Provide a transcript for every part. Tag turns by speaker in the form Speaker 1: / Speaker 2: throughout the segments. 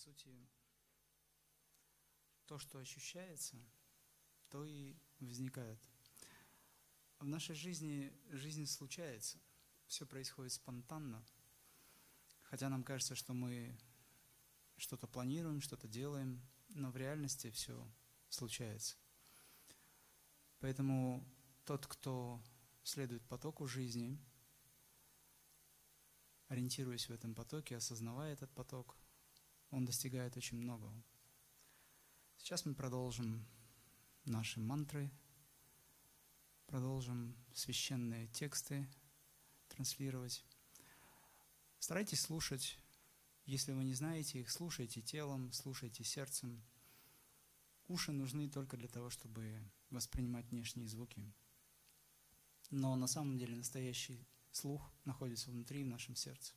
Speaker 1: сути, то, что ощущается, то и возникает. В нашей жизни жизнь случается, все происходит спонтанно, хотя нам кажется, что мы что-то планируем, что-то делаем, но в реальности все случается. Поэтому тот, кто следует потоку жизни, ориентируясь в этом потоке, осознавая этот поток, он достигает очень многого. Сейчас мы продолжим наши мантры, продолжим священные тексты транслировать. Старайтесь слушать. Если вы не знаете их, слушайте телом, слушайте сердцем. Уши нужны только для того, чтобы воспринимать внешние звуки. Но на самом деле настоящий слух находится внутри, в нашем сердце.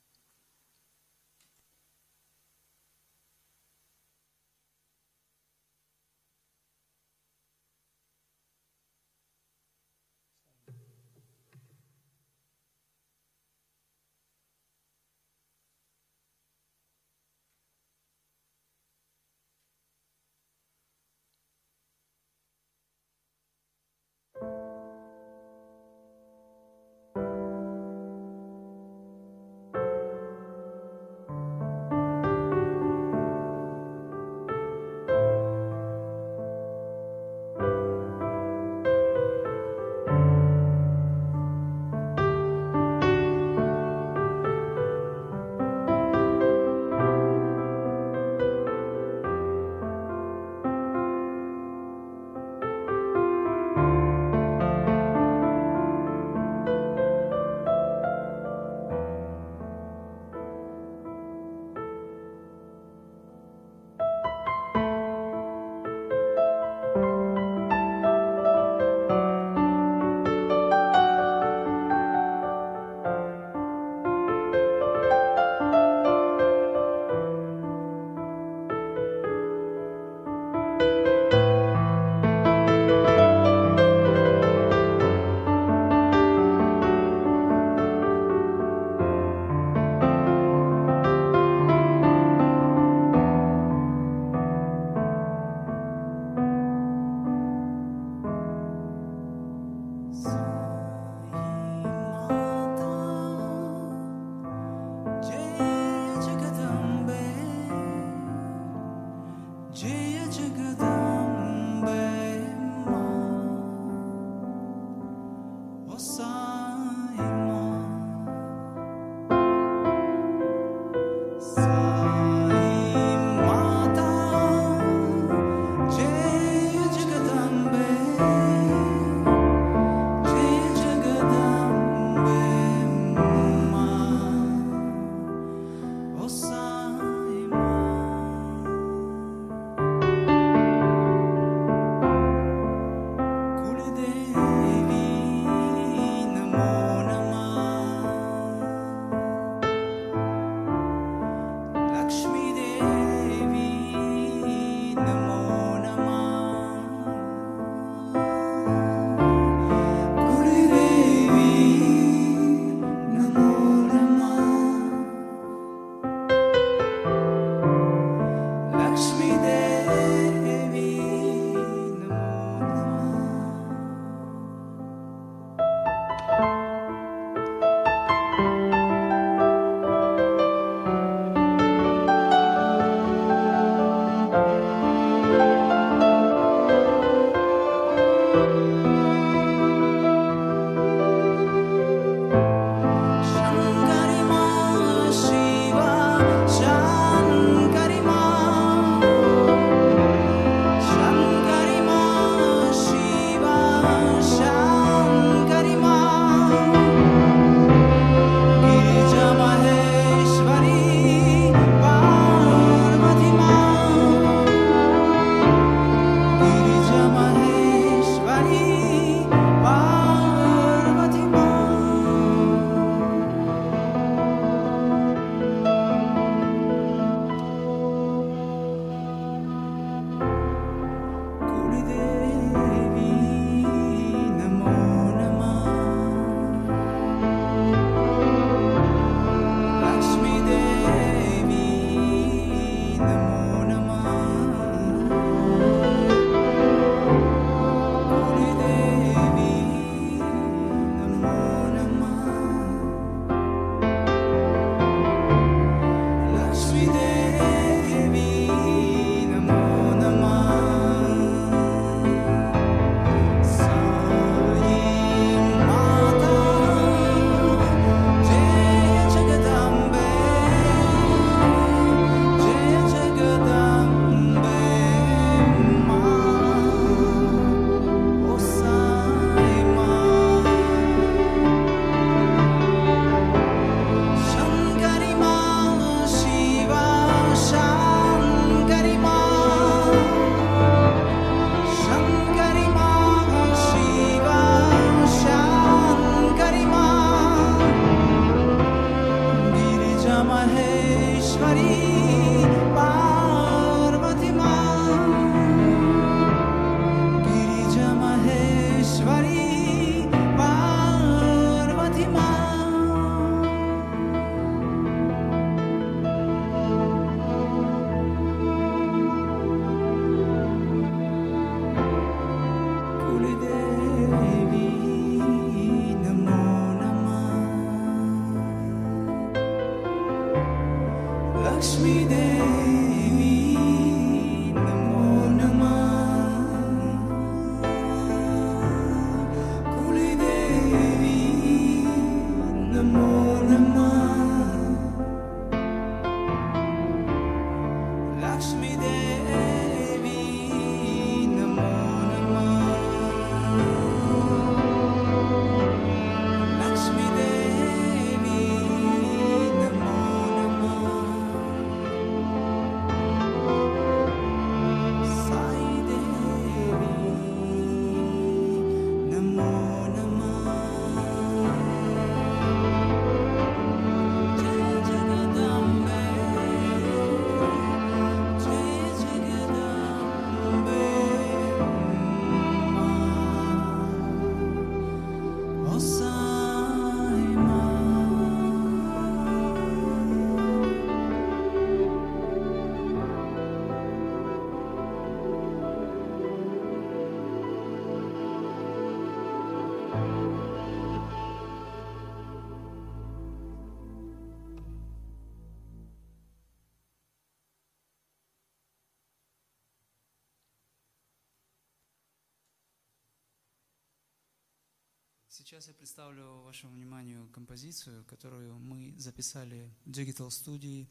Speaker 1: Сейчас я представлю вашему вниманию композицию, которую мы записали в Digital Studio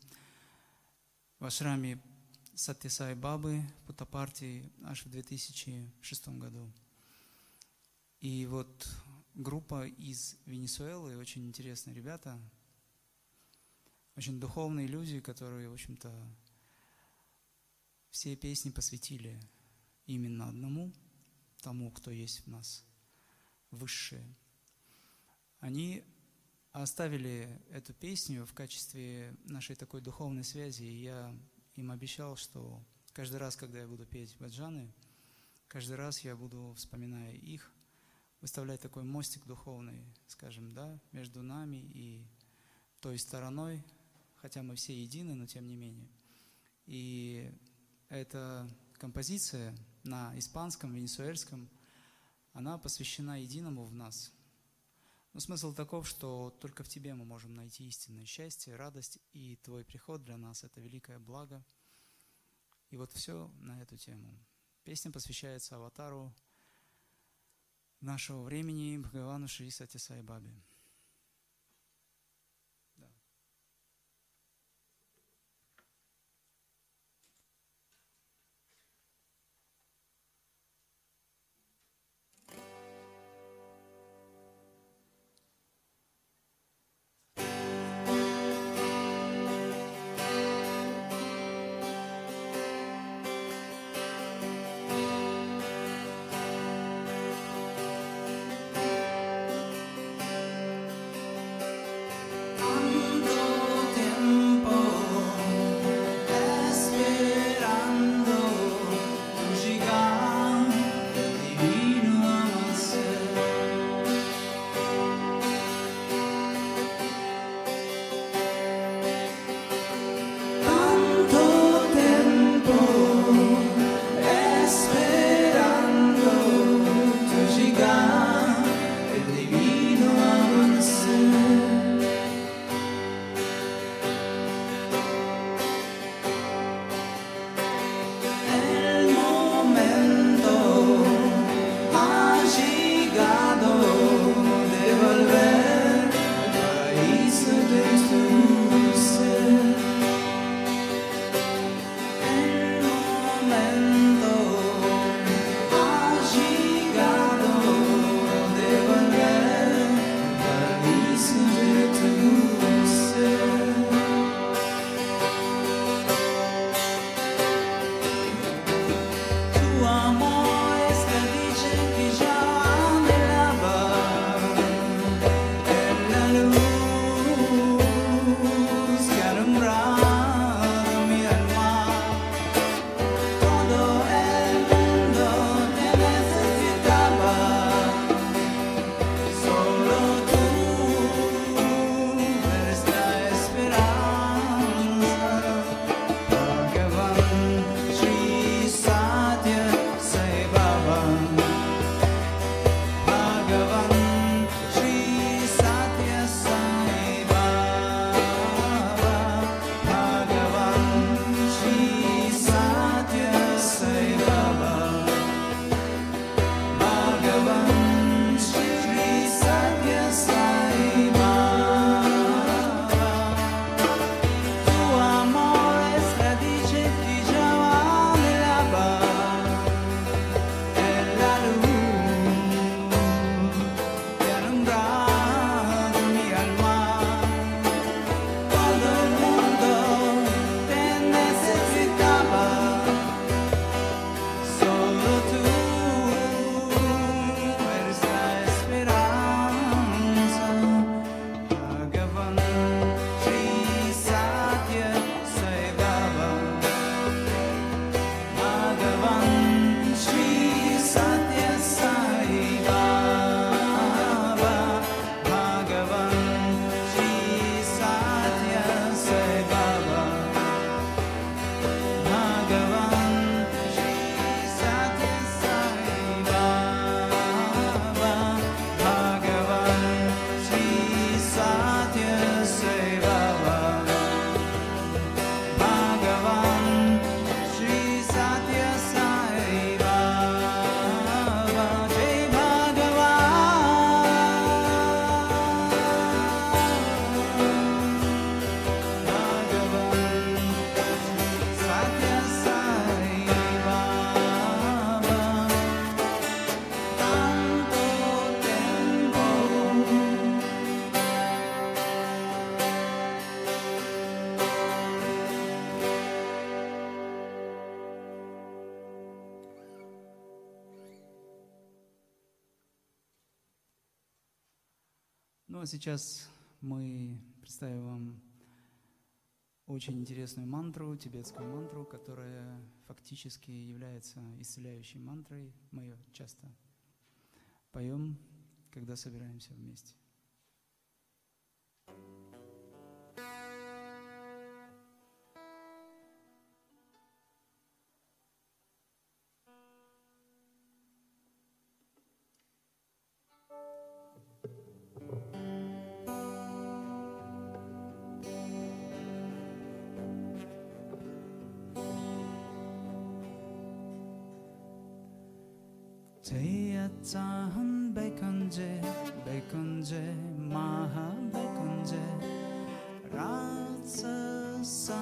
Speaker 1: в ашраме Саттисай Бабы Путапарти аж в 2006 году. И вот группа из Венесуэлы, очень интересные ребята, очень духовные люди, которые, в общем-то, все песни посвятили именно одному, тому, кто есть в нас – высшее. Они оставили эту песню в качестве нашей такой духовной связи, и я им обещал, что каждый раз, когда я буду петь баджаны, каждый раз я буду, вспоминая их, выставлять такой мостик духовный, скажем, да, между нами и той стороной, хотя мы все едины, но тем не менее. И эта композиция на испанском, венесуэльском – она посвящена единому в нас. Но смысл таков, что только в тебе мы можем найти истинное счастье, радость, и твой приход для нас – это великое благо. И вот все на эту тему. Песня посвящается аватару нашего времени Бхагавану Шри Сатисай Бабе. А сейчас мы представим вам очень интересную мантру, тибетскую мантру, которая фактически является исцеляющей мантрой. Мы ее часто поем, когда собираемся вместе. 제야짠 백건제 백건제 마하 백건제 라스산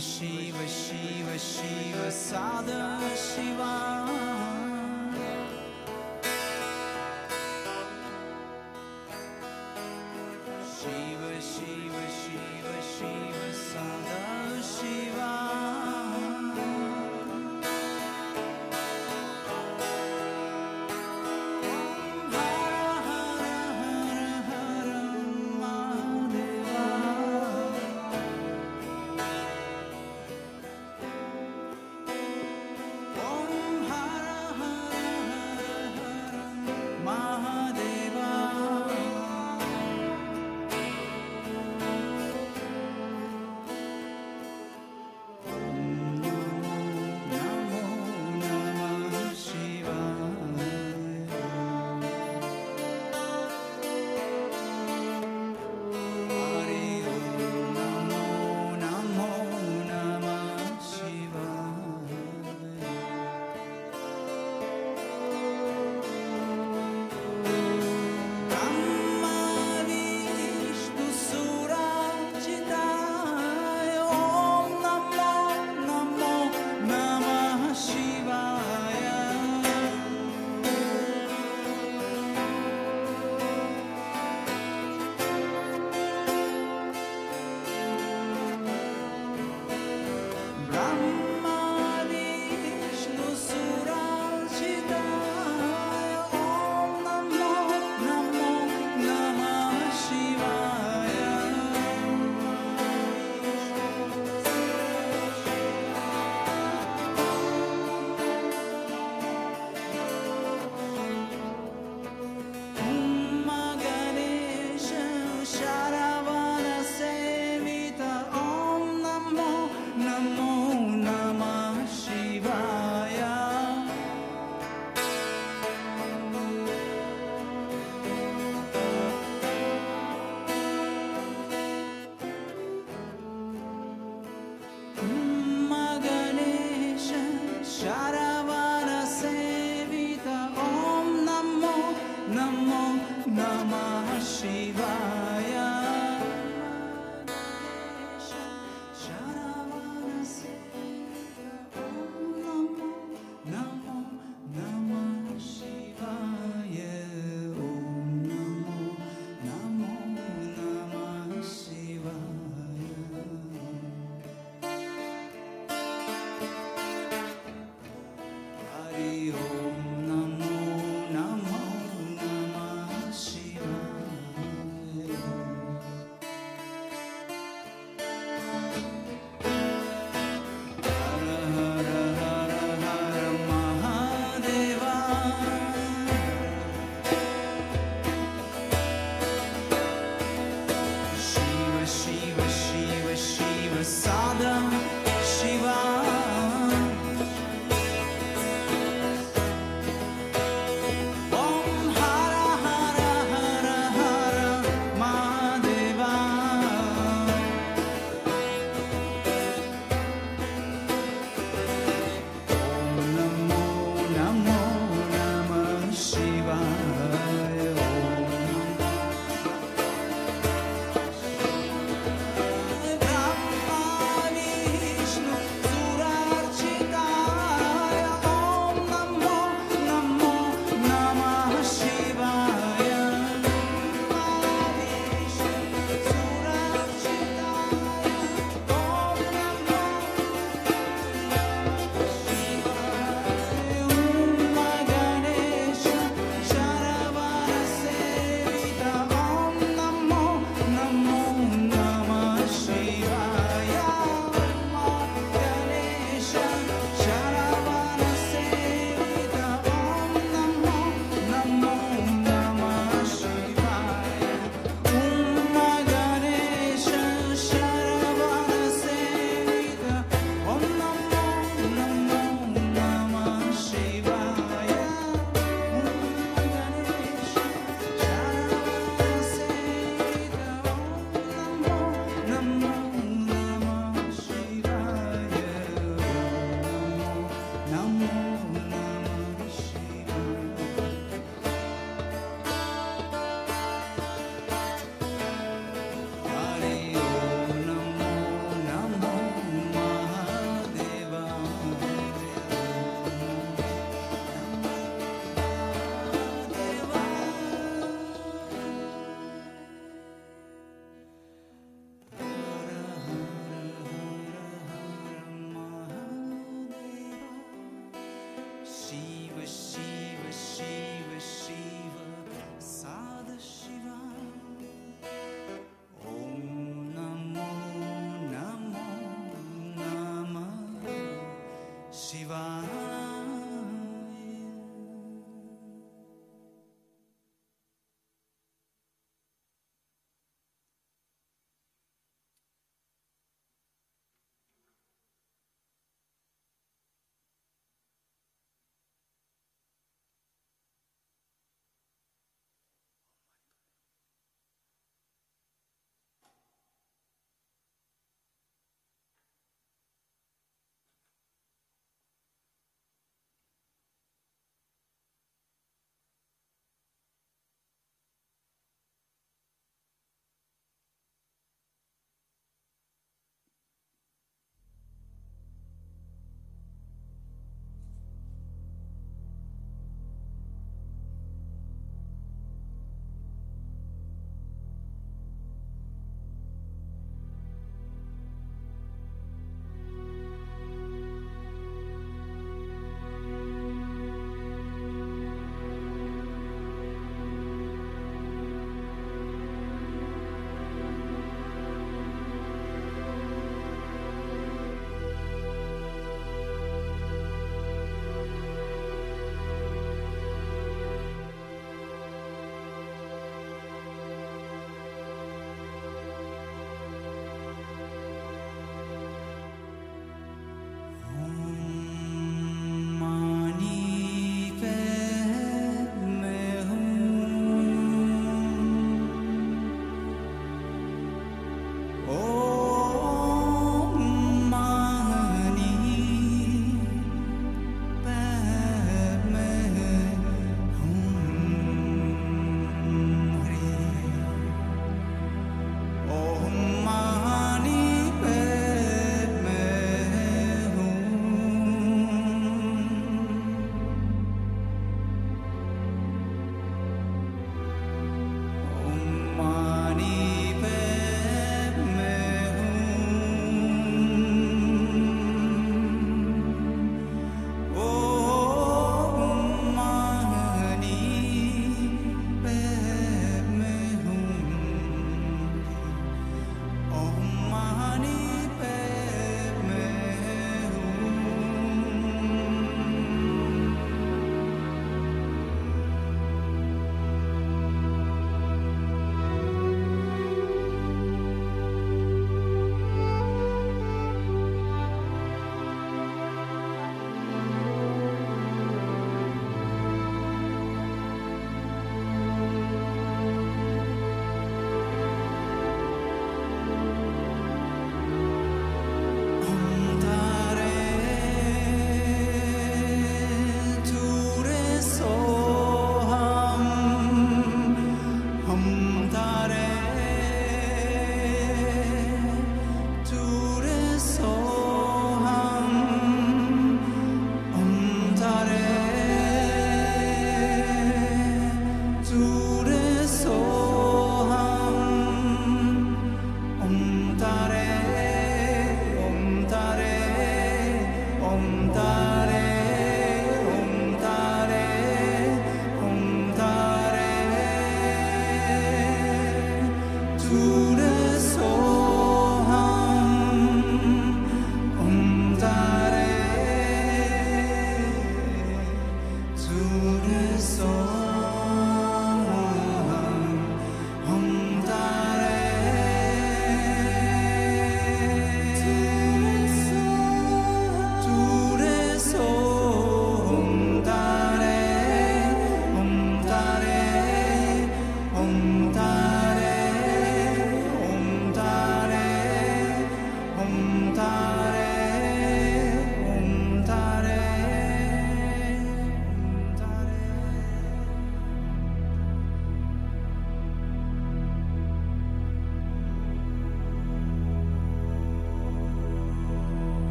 Speaker 1: शिव शिव शिव Sadh Shiva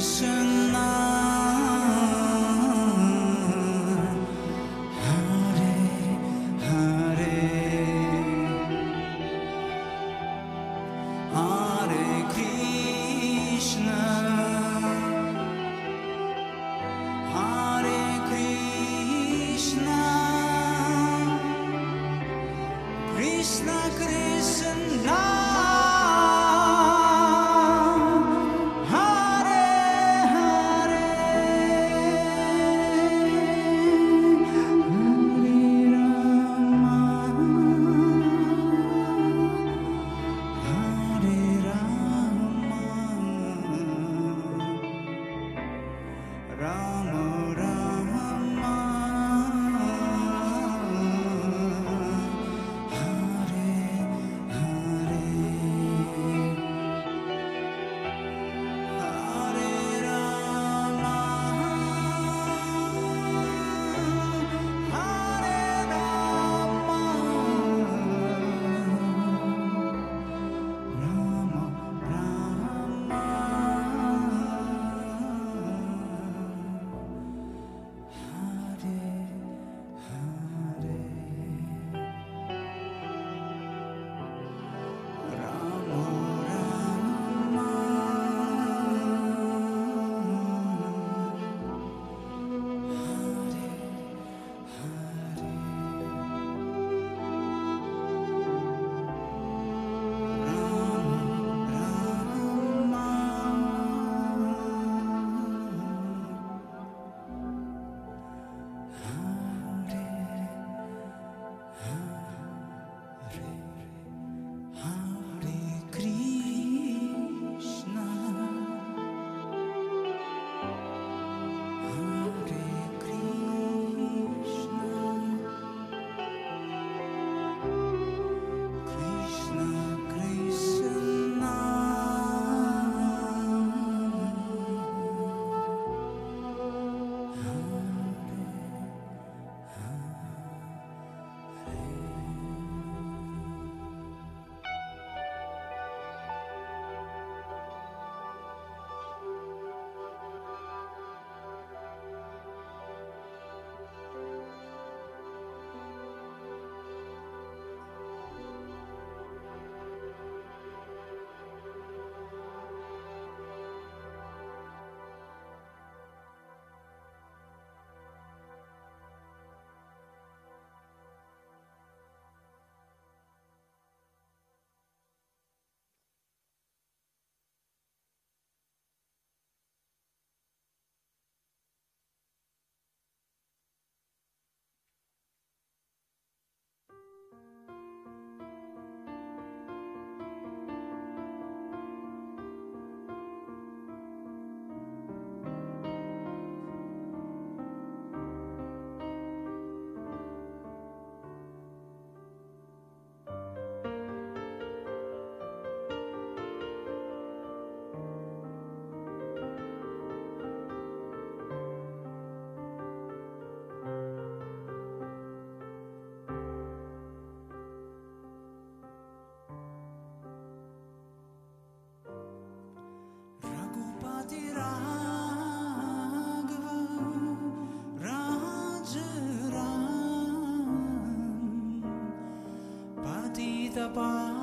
Speaker 1: 一生。the bomb.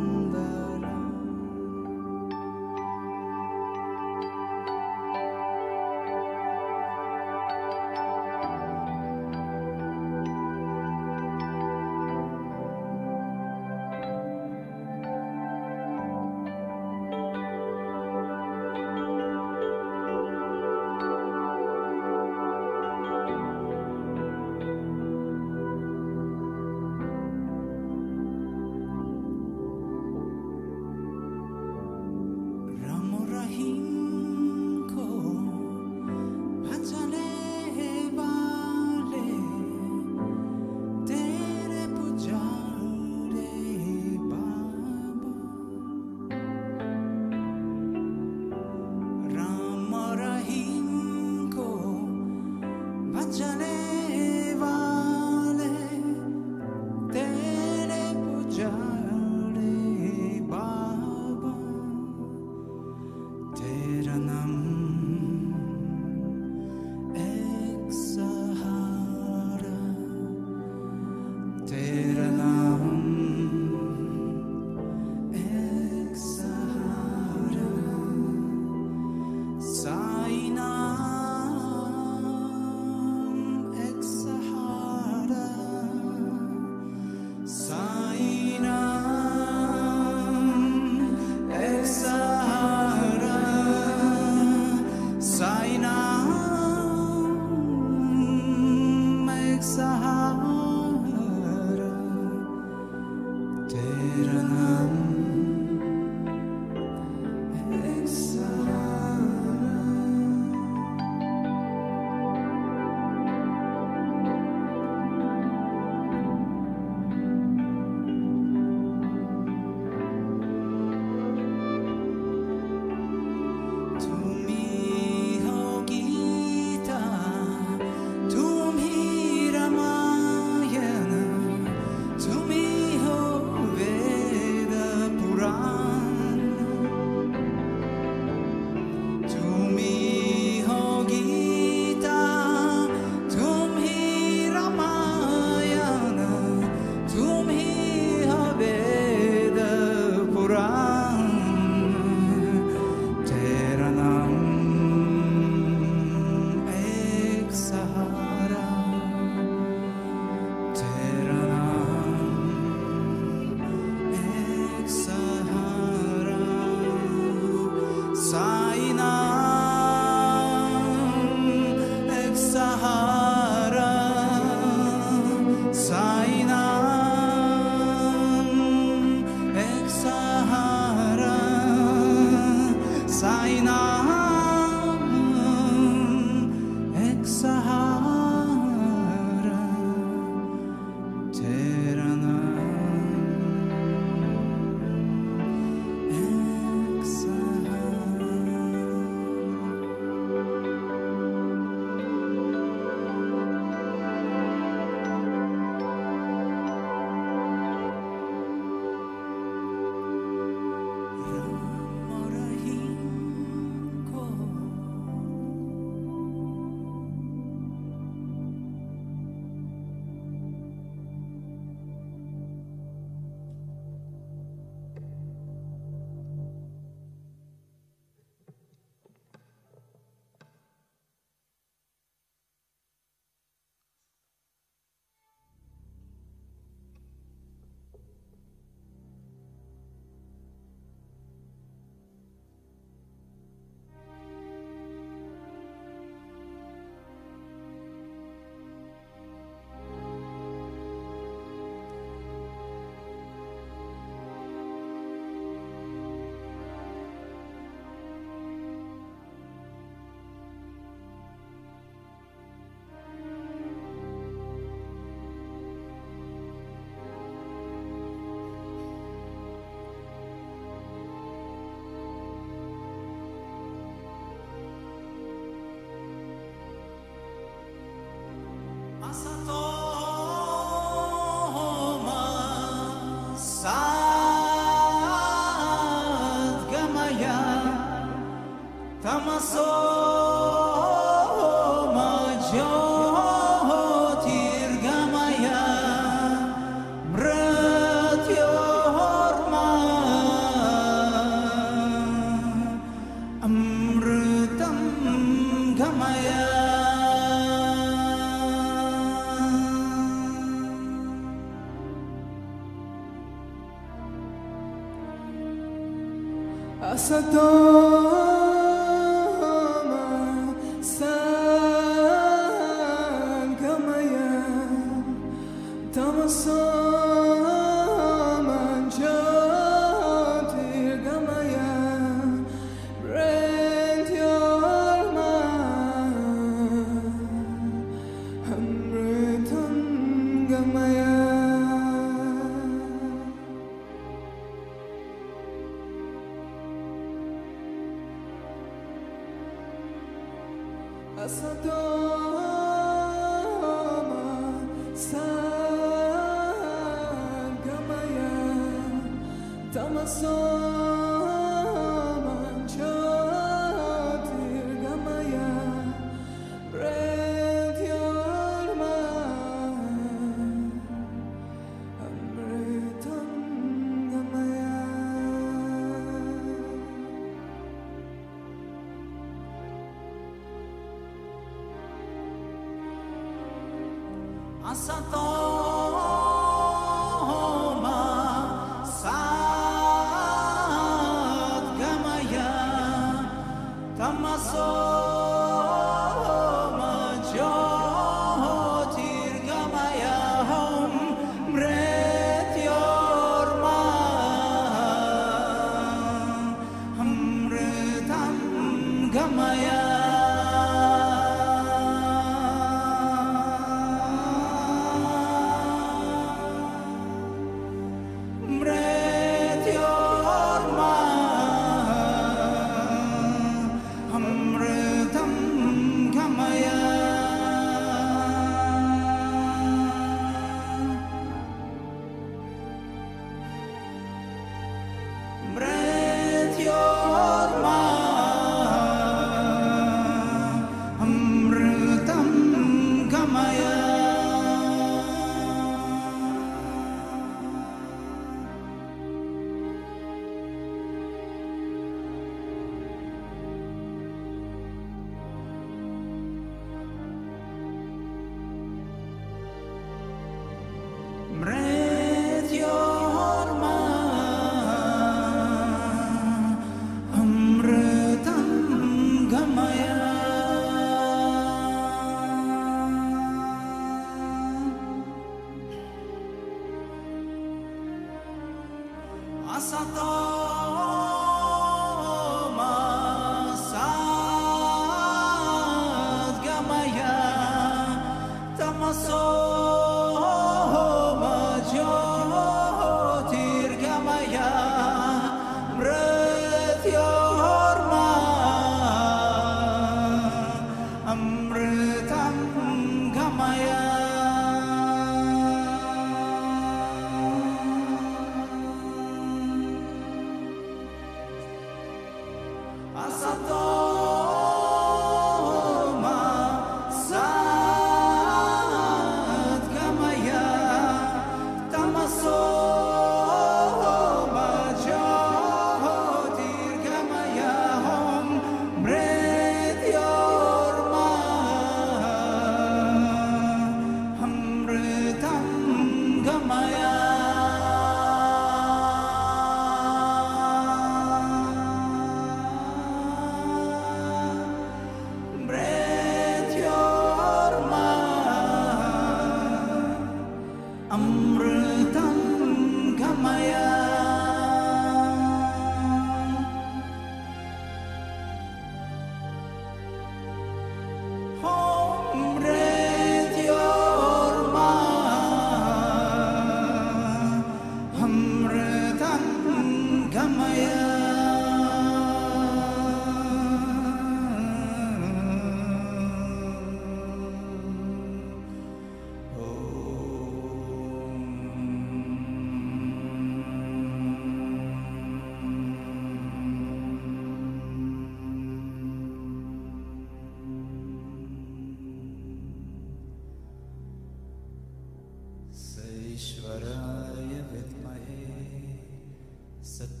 Speaker 1: Sit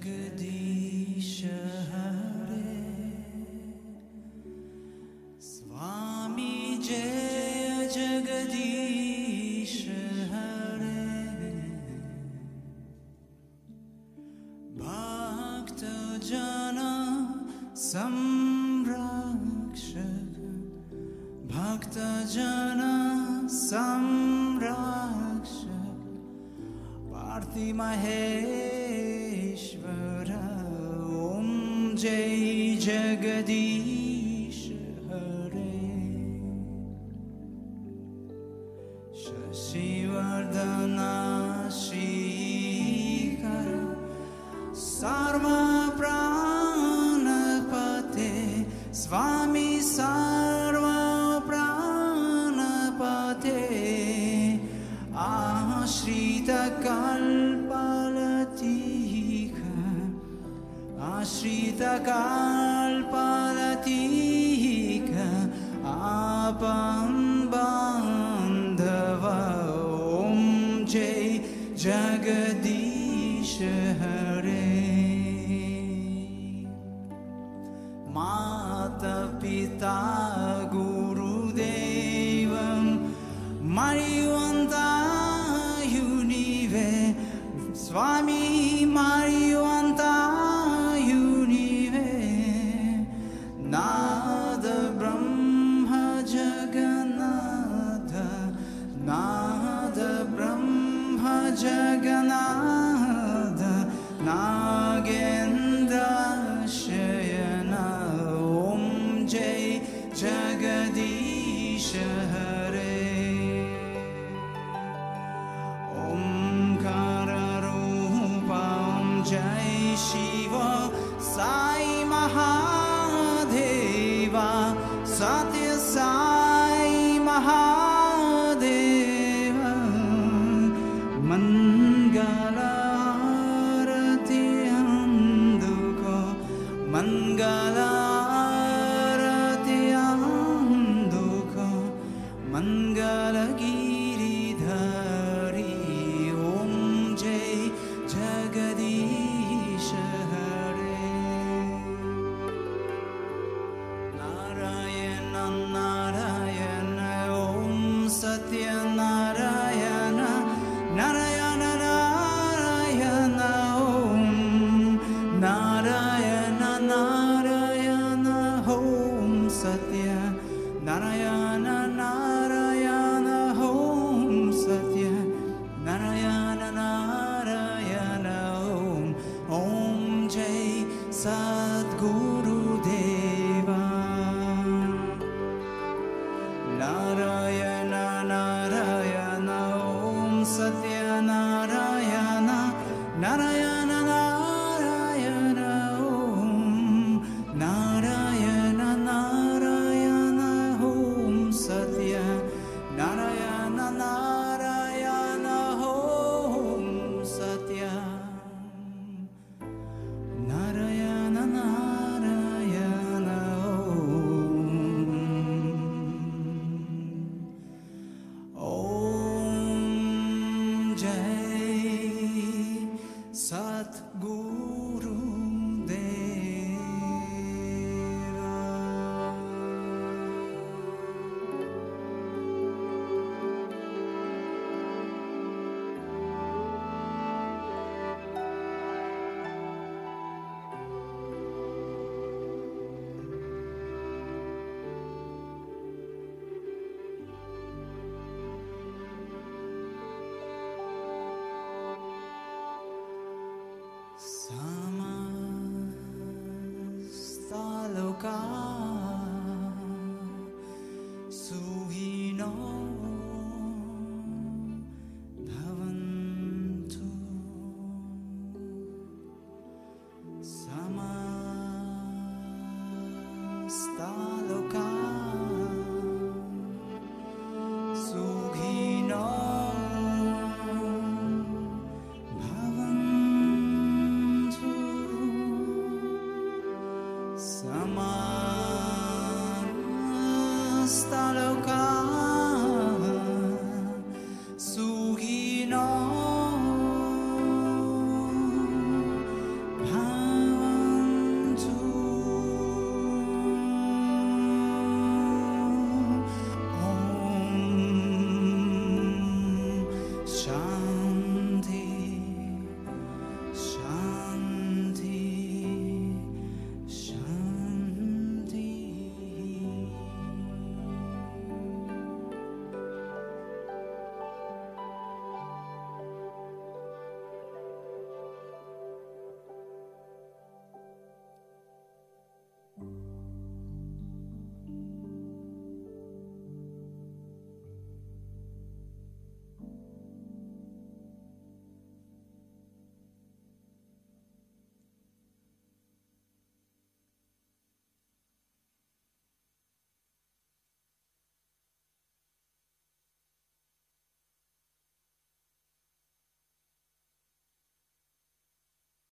Speaker 1: good deal.